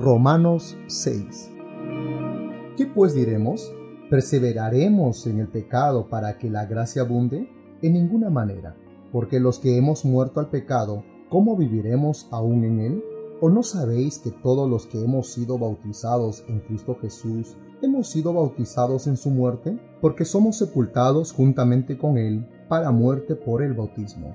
Romanos 6 ¿Qué pues diremos? ¿Perseveraremos en el pecado para que la gracia abunde? En ninguna manera, porque los que hemos muerto al pecado, ¿cómo viviremos aún en él? ¿O no sabéis que todos los que hemos sido bautizados en Cristo Jesús, hemos sido bautizados en su muerte? Porque somos sepultados juntamente con él para muerte por el bautismo,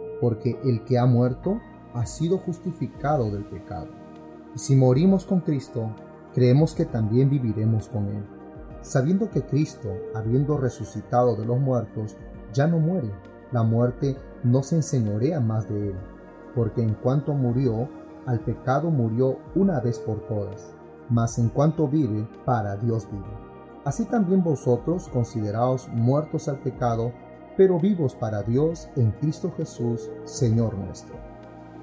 porque el que ha muerto ha sido justificado del pecado. Y si morimos con Cristo, creemos que también viviremos con Él, sabiendo que Cristo, habiendo resucitado de los muertos, ya no muere, la muerte no se enseñorea más de Él, porque en cuanto murió, al pecado murió una vez por todas, mas en cuanto vive, para Dios vive. Así también vosotros consideraos muertos al pecado, pero vivos para Dios en Cristo Jesús, Señor nuestro.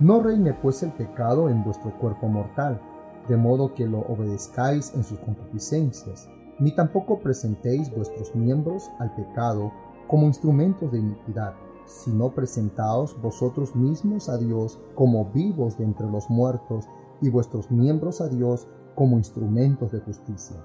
No reine pues el pecado en vuestro cuerpo mortal, de modo que lo obedezcáis en sus concupiscencias, ni tampoco presentéis vuestros miembros al pecado como instrumentos de iniquidad, sino presentaos vosotros mismos a Dios como vivos de entre los muertos, y vuestros miembros a Dios como instrumentos de justicia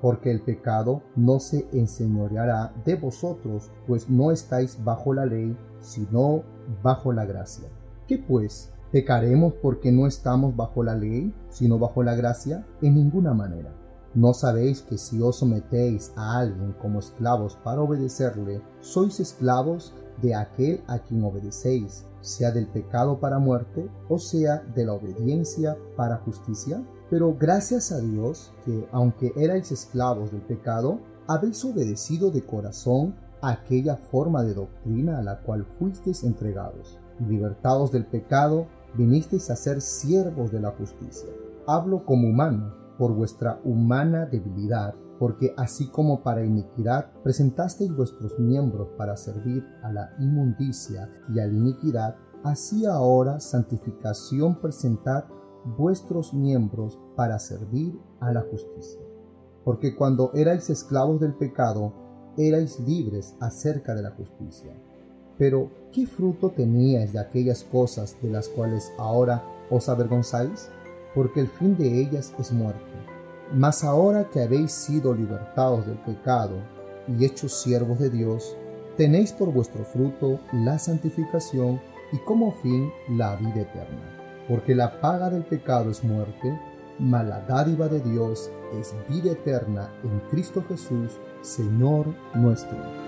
porque el pecado no se enseñoreará de vosotros, pues no estáis bajo la ley, sino bajo la gracia. ¿Qué pues? ¿Pecaremos porque no estamos bajo la ley, sino bajo la gracia? En ninguna manera. ¿No sabéis que si os sometéis a alguien como esclavos para obedecerle, sois esclavos de aquel a quien obedecéis, sea del pecado para muerte, o sea de la obediencia para justicia? Pero gracias a Dios que, aunque erais esclavos del pecado, habéis obedecido de corazón aquella forma de doctrina a la cual fuisteis entregados. Libertados del pecado, vinisteis a ser siervos de la justicia. Hablo como humano, por vuestra humana debilidad, porque así como para iniquidad presentasteis vuestros miembros para servir a la inmundicia y a la iniquidad, así ahora santificación presentad vuestros miembros para servir a la justicia. Porque cuando erais esclavos del pecado, erais libres acerca de la justicia. Pero, ¿qué fruto teníais de aquellas cosas de las cuales ahora os avergonzáis? Porque el fin de ellas es muerte. Mas ahora que habéis sido libertados del pecado y hechos siervos de Dios, tenéis por vuestro fruto la santificación y como fin la vida eterna porque la paga del pecado es muerte, mas la dádiva de Dios es vida eterna en Cristo Jesús, Señor nuestro.